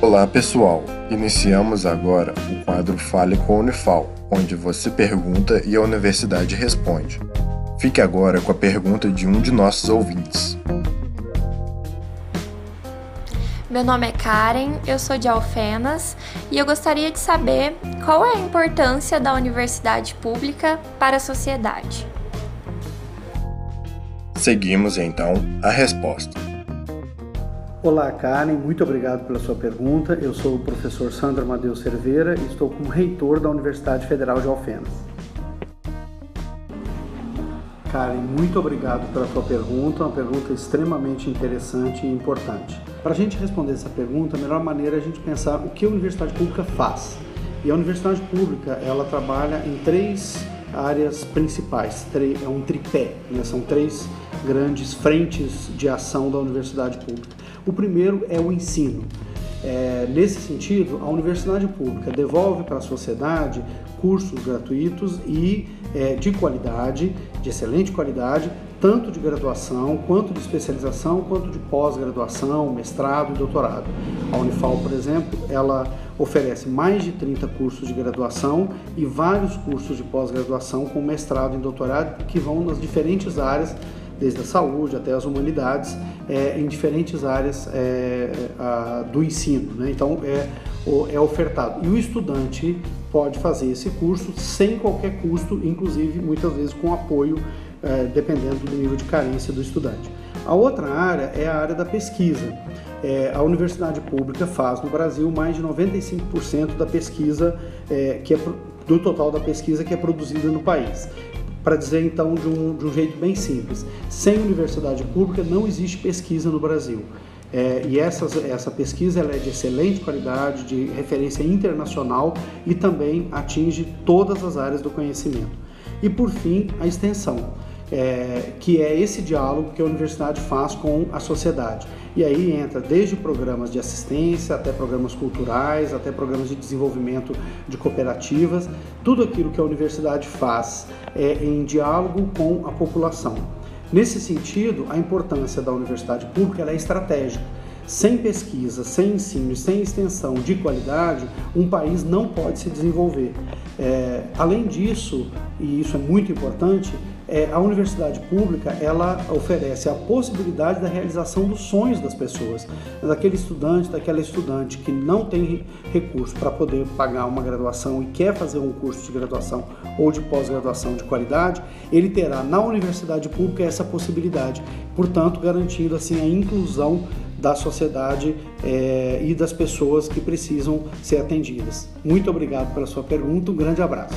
Olá pessoal, iniciamos agora o quadro Fale com a Unifal, onde você pergunta e a universidade responde. Fique agora com a pergunta de um de nossos ouvintes. Meu nome é Karen, eu sou de Alfenas e eu gostaria de saber qual é a importância da universidade pública para a sociedade. Seguimos então a resposta. Olá, Karen, muito obrigado pela sua pergunta. Eu sou o professor Sandro Amadeu Cerveira e estou como reitor da Universidade Federal de Alfenas. Karen, muito obrigado pela sua pergunta, uma pergunta extremamente interessante e importante. Para a gente responder essa pergunta, a melhor maneira é a gente pensar o que a universidade pública faz. E a universidade pública, ela trabalha em três áreas principais, é um tripé, né? são três grandes frentes de ação da universidade pública. O primeiro é o ensino. É, nesse sentido, a universidade pública devolve para a sociedade cursos gratuitos e é, de qualidade, de excelente qualidade, tanto de graduação, quanto de especialização, quanto de pós-graduação, mestrado e doutorado. A Unifal, por exemplo, ela oferece mais de 30 cursos de graduação e vários cursos de pós-graduação com mestrado e doutorado que vão nas diferentes áreas desde a saúde até as humanidades, é, em diferentes áreas é, a, do ensino. Né? Então, é, é ofertado. E o estudante pode fazer esse curso sem qualquer custo, inclusive muitas vezes com apoio, é, dependendo do nível de carência do estudante. A outra área é a área da pesquisa. É, a universidade pública faz no Brasil mais de 95% da pesquisa é, que é do total da pesquisa que é produzida no país para dizer então de um, de um jeito bem simples: sem universidade pública não existe pesquisa no Brasil. É, e essa, pesquisa é de excelente qualidade, de referência internacional e também atinge todas as áreas do conhecimento. E por fim, a extensão é, que é esse diálogo que a universidade faz com a sociedade. E aí entra desde programas de assistência, até programas culturais, até programas de desenvolvimento de cooperativas, tudo aquilo que a universidade faz é em diálogo com a população. Nesse sentido, a importância da universidade pública é estratégica. Sem pesquisa, sem ensino sem extensão de qualidade, um país não pode se desenvolver. É, além disso, e isso é muito importante, é, a universidade pública ela oferece a possibilidade da realização dos sonhos das pessoas, daquele estudante, daquela estudante que não tem recurso para poder pagar uma graduação e quer fazer um curso de graduação ou de pós-graduação de qualidade, ele terá na universidade pública essa possibilidade, portanto garantindo assim a inclusão da sociedade é, e das pessoas que precisam ser atendidas. Muito obrigado pela sua pergunta, um grande abraço.